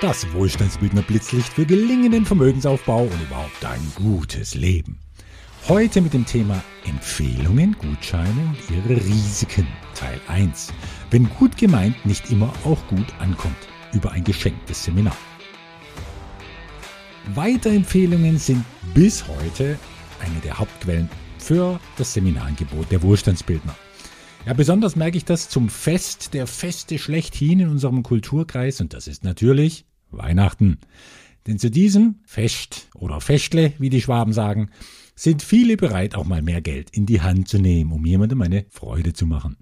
Das Wohlstandsbildner Blitzlicht für gelingenden Vermögensaufbau und überhaupt ein gutes Leben. Heute mit dem Thema Empfehlungen, Gutscheine und ihre Risiken. Teil 1. Wenn gut gemeint nicht immer auch gut ankommt. Über ein geschenktes Seminar. Weiterempfehlungen sind bis heute eine der Hauptquellen für das Seminarangebot der Wohlstandsbildner. Ja, besonders merke ich das zum Fest der Feste schlechthin in unserem Kulturkreis und das ist natürlich Weihnachten. Denn zu diesem Fest oder Festle, wie die Schwaben sagen, sind viele bereit, auch mal mehr Geld in die Hand zu nehmen, um jemandem eine Freude zu machen.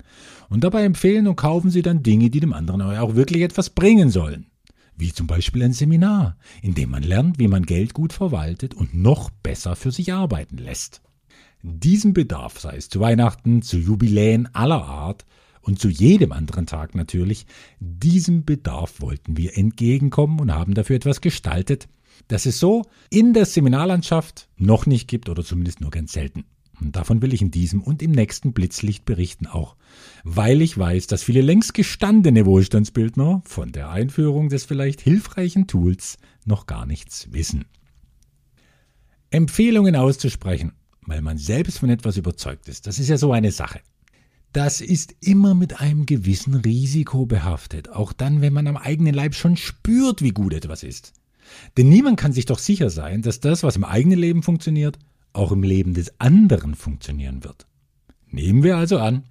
Und dabei empfehlen und kaufen sie dann Dinge, die dem anderen auch wirklich etwas bringen sollen. Wie zum Beispiel ein Seminar, in dem man lernt, wie man Geld gut verwaltet und noch besser für sich arbeiten lässt. Diesem Bedarf, sei es zu Weihnachten, zu Jubiläen aller Art, und zu jedem anderen Tag natürlich, diesem Bedarf wollten wir entgegenkommen und haben dafür etwas gestaltet, das es so in der Seminarlandschaft noch nicht gibt oder zumindest nur ganz selten. Und davon will ich in diesem und im nächsten Blitzlicht berichten auch, weil ich weiß, dass viele längst gestandene Wohlstandsbildner von der Einführung des vielleicht hilfreichen Tools noch gar nichts wissen. Empfehlungen auszusprechen, weil man selbst von etwas überzeugt ist, das ist ja so eine Sache das ist immer mit einem gewissen Risiko behaftet, auch dann, wenn man am eigenen Leib schon spürt, wie gut etwas ist. Denn niemand kann sich doch sicher sein, dass das, was im eigenen Leben funktioniert, auch im Leben des anderen funktionieren wird. Nehmen wir also an,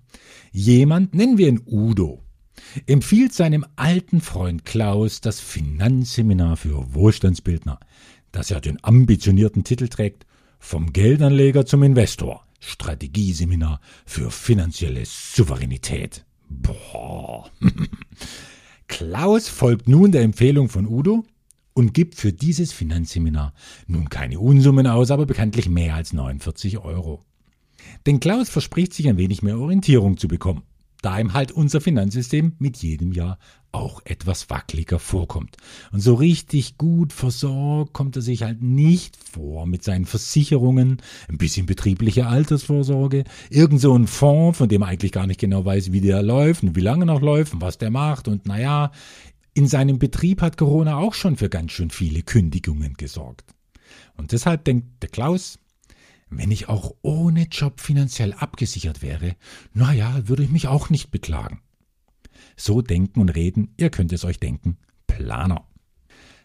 jemand, nennen wir ihn Udo, empfiehlt seinem alten Freund Klaus das Finanzseminar für Wohlstandsbildner, das ja den ambitionierten Titel trägt, vom Geldanleger zum Investor. Strategieseminar für finanzielle Souveränität. Boah. Klaus folgt nun der Empfehlung von Udo und gibt für dieses Finanzseminar nun keine Unsummen aus, aber bekanntlich mehr als 49 Euro. Denn Klaus verspricht sich ein wenig mehr Orientierung zu bekommen da ihm halt unser Finanzsystem mit jedem Jahr auch etwas wackeliger vorkommt. Und so richtig gut versorgt kommt er sich halt nicht vor mit seinen Versicherungen, ein bisschen betriebliche Altersvorsorge, irgend so ein Fonds, von dem er eigentlich gar nicht genau weiß, wie der läuft und wie lange noch läuft und was der macht und naja, in seinem Betrieb hat Corona auch schon für ganz schön viele Kündigungen gesorgt. Und deshalb denkt der Klaus, wenn ich auch ohne Job finanziell abgesichert wäre, naja, würde ich mich auch nicht beklagen. So denken und reden, ihr könnt es euch denken, Planer.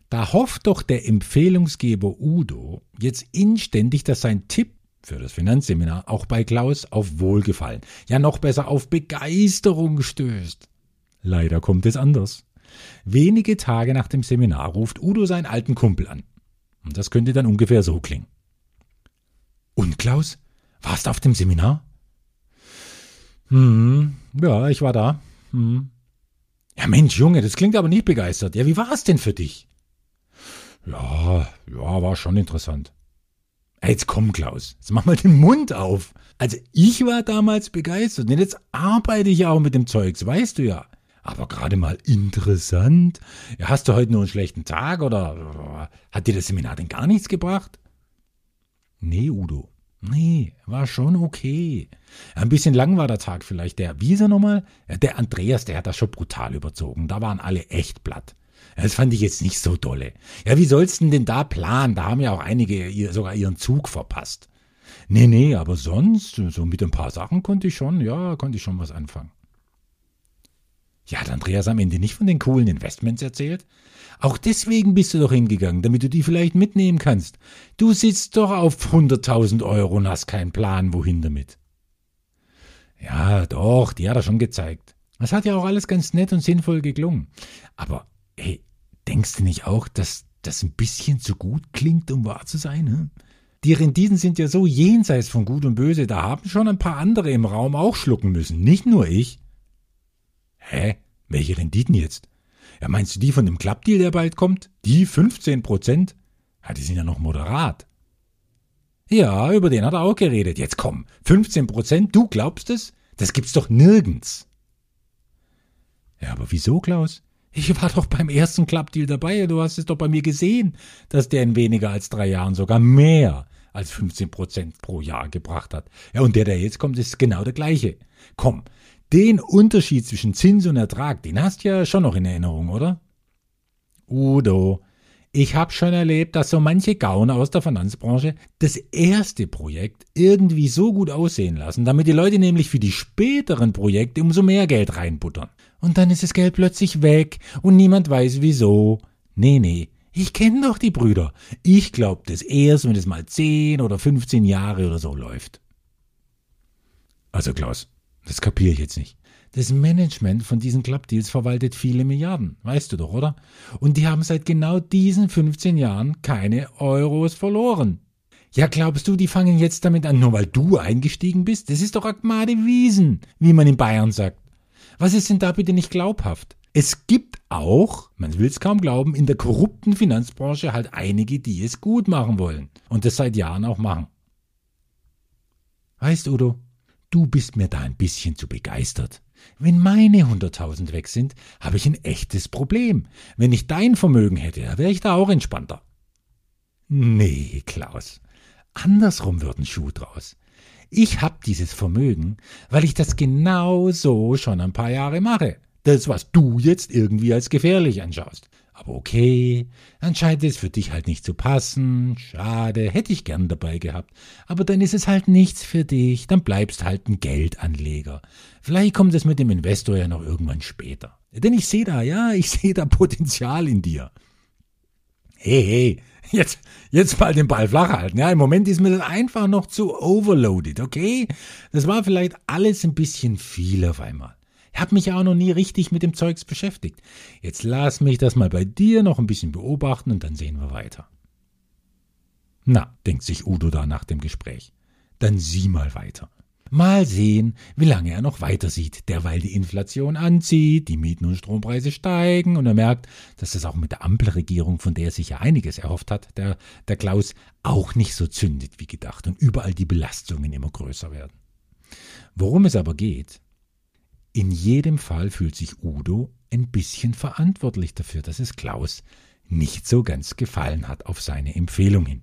Da hofft doch der Empfehlungsgeber Udo jetzt inständig, dass sein Tipp für das Finanzseminar auch bei Klaus auf Wohlgefallen, ja noch besser auf Begeisterung stößt. Leider kommt es anders. Wenige Tage nach dem Seminar ruft Udo seinen alten Kumpel an. Und das könnte dann ungefähr so klingen. Und Klaus, warst du auf dem Seminar? Hm, ja, ich war da. Hm. Ja, Mensch, Junge, das klingt aber nicht begeistert. Ja, wie war es denn für dich? Ja, ja, war schon interessant. Jetzt komm, Klaus, jetzt mach mal den Mund auf. Also ich war damals begeistert, denn jetzt arbeite ich auch mit dem Zeugs, weißt du ja. Aber gerade mal interessant. Ja, hast du heute nur einen schlechten Tag oder hat dir das Seminar denn gar nichts gebracht? Nee, Udo. Nee, war schon okay. Ein bisschen lang war der Tag vielleicht. Der, wie ist er nochmal? Der Andreas, der hat das schon brutal überzogen. Da waren alle echt platt. Das fand ich jetzt nicht so dolle. Ja, wie sollst du denn da planen? Da haben ja auch einige sogar ihren Zug verpasst. Nee, nee, aber sonst, so mit ein paar Sachen konnte ich schon, ja, konnte ich schon was anfangen. Ja, hat Andreas am Ende nicht von den coolen Investments erzählt? Auch deswegen bist du doch hingegangen, damit du die vielleicht mitnehmen kannst. Du sitzt doch auf 100.000 Euro und hast keinen Plan, wohin damit. Ja, doch, die hat er schon gezeigt. Das hat ja auch alles ganz nett und sinnvoll geklungen. Aber, hey, denkst du nicht auch, dass das ein bisschen zu gut klingt, um wahr zu sein? Hm? Die Renditen sind ja so jenseits von Gut und Böse, da haben schon ein paar andere im Raum auch schlucken müssen, nicht nur ich. Hä? Welche Renditen jetzt? Ja, meinst du die von dem Klappdeal, der bald kommt? Die 15 Prozent? Ja, die sind ja noch moderat. Ja, über den hat er auch geredet. Jetzt komm, 15 Prozent, du glaubst es? Das gibt's doch nirgends. Ja, aber wieso, Klaus? Ich war doch beim ersten Klappdeal dabei. Du hast es doch bei mir gesehen, dass der in weniger als drei Jahren sogar mehr als 15 Prozent pro Jahr gebracht hat. Ja, und der, der jetzt kommt, ist genau der gleiche. Komm, den Unterschied zwischen Zins und Ertrag, den hast du ja schon noch in Erinnerung, oder? Udo, ich habe schon erlebt, dass so manche Gauner aus der Finanzbranche das erste Projekt irgendwie so gut aussehen lassen, damit die Leute nämlich für die späteren Projekte umso mehr Geld reinbuttern. Und dann ist das Geld plötzlich weg und niemand weiß wieso. Nee, nee, ich kenne doch die Brüder. Ich glaub das erst, wenn es mal 10 oder 15 Jahre oder so läuft. Also Klaus, das kapiere ich jetzt nicht. Das Management von diesen Clubdeals verwaltet viele Milliarden, weißt du doch, oder? Und die haben seit genau diesen 15 Jahren keine Euros verloren. Ja, glaubst du, die fangen jetzt damit an, nur weil du eingestiegen bist? Das ist doch Agmade Wiesen, wie man in Bayern sagt. Was ist denn da bitte nicht glaubhaft? Es gibt auch, man will es kaum glauben, in der korrupten Finanzbranche halt einige, die es gut machen wollen und das seit Jahren auch machen. Weißt, Udo, du bist mir da ein bisschen zu begeistert. Wenn meine hunderttausend weg sind, habe ich ein echtes Problem. Wenn ich dein Vermögen hätte, wäre ich da auch entspannter. Nee, Klaus. Andersrum wird ein Schuh draus. Ich hab dieses Vermögen, weil ich das genau so schon ein paar Jahre mache. Das, was du jetzt irgendwie als gefährlich anschaust. Aber okay, dann scheint es für dich halt nicht zu passen. Schade, hätte ich gern dabei gehabt. Aber dann ist es halt nichts für dich. Dann bleibst halt ein Geldanleger. Vielleicht kommt es mit dem Investor ja noch irgendwann später. Denn ich sehe da, ja, ich sehe da Potenzial in dir. Hey, hey, jetzt, jetzt mal den Ball flach halten. Ja, im Moment ist mir das einfach noch zu overloaded, okay? Das war vielleicht alles ein bisschen viel auf einmal. Ich habe mich ja auch noch nie richtig mit dem Zeugs beschäftigt. Jetzt lass mich das mal bei dir noch ein bisschen beobachten und dann sehen wir weiter. Na, denkt sich Udo da nach dem Gespräch. Dann sieh mal weiter. Mal sehen, wie lange er noch weiter sieht, derweil die Inflation anzieht, die Mieten und Strompreise steigen und er merkt, dass das auch mit der Ampelregierung, von der er sich ja einiges erhofft hat, der, der Klaus auch nicht so zündet wie gedacht und überall die Belastungen immer größer werden. Worum es aber geht, in jedem Fall fühlt sich Udo ein bisschen verantwortlich dafür, dass es Klaus nicht so ganz gefallen hat auf seine Empfehlung hin.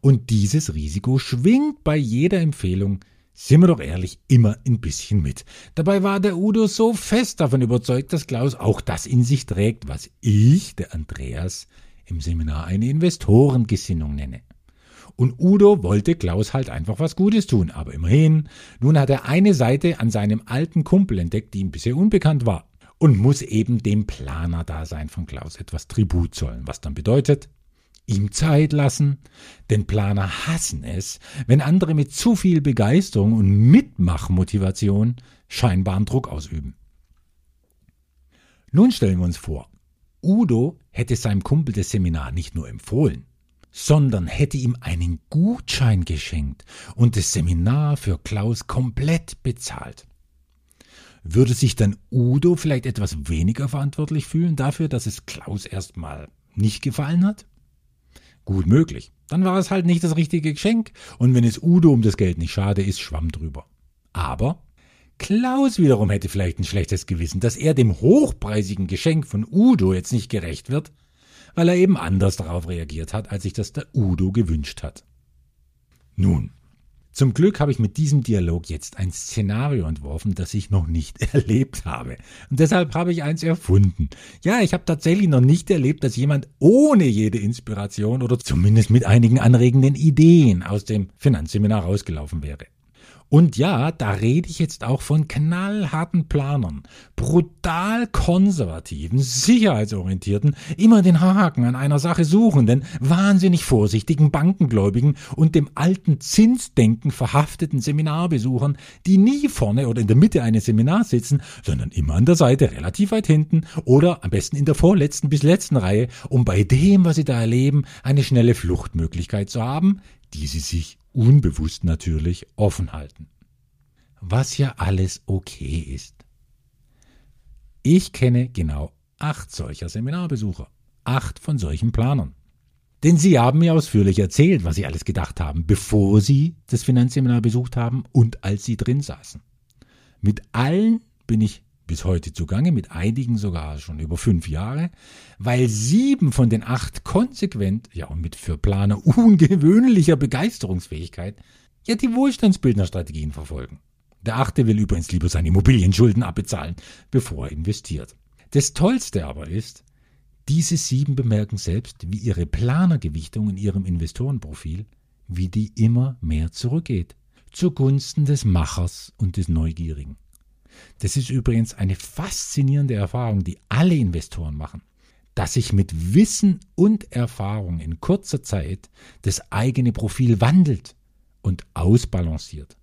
Und dieses Risiko schwingt bei jeder Empfehlung, sind wir doch ehrlich, immer ein bisschen mit. Dabei war der Udo so fest davon überzeugt, dass Klaus auch das in sich trägt, was ich, der Andreas, im Seminar eine Investorengesinnung nenne. Und Udo wollte Klaus halt einfach was Gutes tun. Aber immerhin, nun hat er eine Seite an seinem alten Kumpel entdeckt, die ihm bisher unbekannt war. Und muss eben dem Planer-Dasein von Klaus etwas Tribut zollen. Was dann bedeutet, ihm Zeit lassen, denn Planer hassen es, wenn andere mit zu viel Begeisterung und Mitmachmotivation scheinbaren Druck ausüben. Nun stellen wir uns vor, Udo hätte seinem Kumpel das Seminar nicht nur empfohlen, sondern hätte ihm einen Gutschein geschenkt und das Seminar für Klaus komplett bezahlt. Würde sich dann Udo vielleicht etwas weniger verantwortlich fühlen dafür, dass es Klaus erstmal nicht gefallen hat? Gut möglich. Dann war es halt nicht das richtige Geschenk und wenn es Udo um das Geld nicht schade ist, schwamm drüber. Aber Klaus wiederum hätte vielleicht ein schlechtes Gewissen, dass er dem hochpreisigen Geschenk von Udo jetzt nicht gerecht wird weil er eben anders darauf reagiert hat, als sich das der Udo gewünscht hat. Nun, zum Glück habe ich mit diesem Dialog jetzt ein Szenario entworfen, das ich noch nicht erlebt habe. Und deshalb habe ich eins erfunden. Ja, ich habe tatsächlich noch nicht erlebt, dass jemand ohne jede Inspiration oder zumindest mit einigen anregenden Ideen aus dem Finanzseminar rausgelaufen wäre. Und ja, da rede ich jetzt auch von knallharten Planern, brutal konservativen, sicherheitsorientierten, immer den Haken an einer Sache suchenden, wahnsinnig vorsichtigen Bankengläubigen und dem alten Zinsdenken verhafteten Seminarbesuchern, die nie vorne oder in der Mitte eines Seminars sitzen, sondern immer an der Seite relativ weit hinten oder am besten in der vorletzten bis letzten Reihe, um bei dem, was sie da erleben, eine schnelle Fluchtmöglichkeit zu haben, die sie sich unbewusst natürlich offen halten. Was ja alles okay ist. Ich kenne genau acht solcher Seminarbesucher, acht von solchen Planern. Denn sie haben mir ausführlich erzählt, was sie alles gedacht haben, bevor sie das Finanzseminar besucht haben und als sie drin saßen. Mit allen bin ich bis heute zugange, mit einigen sogar schon über fünf Jahre, weil sieben von den acht konsequent, ja und mit für Planer ungewöhnlicher Begeisterungsfähigkeit, ja die Wohlstandsbildnerstrategien verfolgen. Der achte will übrigens lieber seine Immobilienschulden abbezahlen, bevor er investiert. Das Tollste aber ist, Diese sieben bemerken selbst, wie ihre Planergewichtung in ihrem Investorenprofil, wie die immer mehr zurückgeht, zugunsten des Machers und des Neugierigen. Das ist übrigens eine faszinierende Erfahrung, die alle Investoren machen, dass sich mit Wissen und Erfahrung in kurzer Zeit das eigene Profil wandelt und ausbalanciert.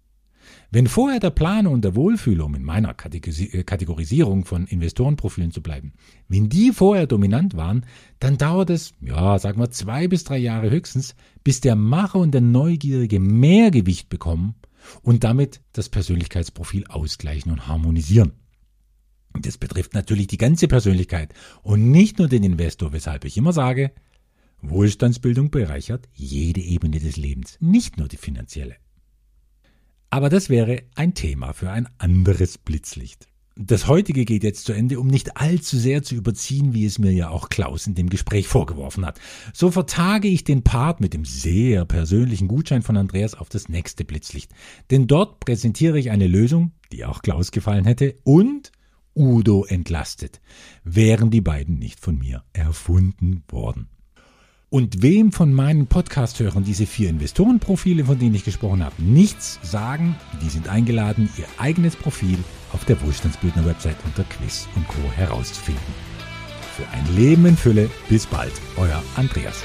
Wenn vorher der Planer und der Wohlfühler, um in meiner äh, Kategorisierung von Investorenprofilen zu bleiben, wenn die vorher dominant waren, dann dauert es, ja, sagen wir zwei bis drei Jahre höchstens, bis der Macher und der Neugierige mehr Gewicht bekommen und damit das Persönlichkeitsprofil ausgleichen und harmonisieren. Das betrifft natürlich die ganze Persönlichkeit und nicht nur den Investor, weshalb ich immer sage, Wohlstandsbildung bereichert jede Ebene des Lebens, nicht nur die finanzielle. Aber das wäre ein Thema für ein anderes Blitzlicht. Das heutige geht jetzt zu Ende, um nicht allzu sehr zu überziehen, wie es mir ja auch Klaus in dem Gespräch vorgeworfen hat. So vertage ich den Part mit dem sehr persönlichen Gutschein von Andreas auf das nächste Blitzlicht. Denn dort präsentiere ich eine Lösung, die auch Klaus gefallen hätte und Udo entlastet, wären die beiden nicht von mir erfunden worden. Und wem von meinen Podcast-Hörern diese vier Investorenprofile, von denen ich gesprochen habe, nichts sagen, die sind eingeladen, ihr eigenes Profil auf der Wohlstandsbildner-Website unter Quiz und Co. herauszufinden. Für ein Leben in Fülle, bis bald, euer Andreas.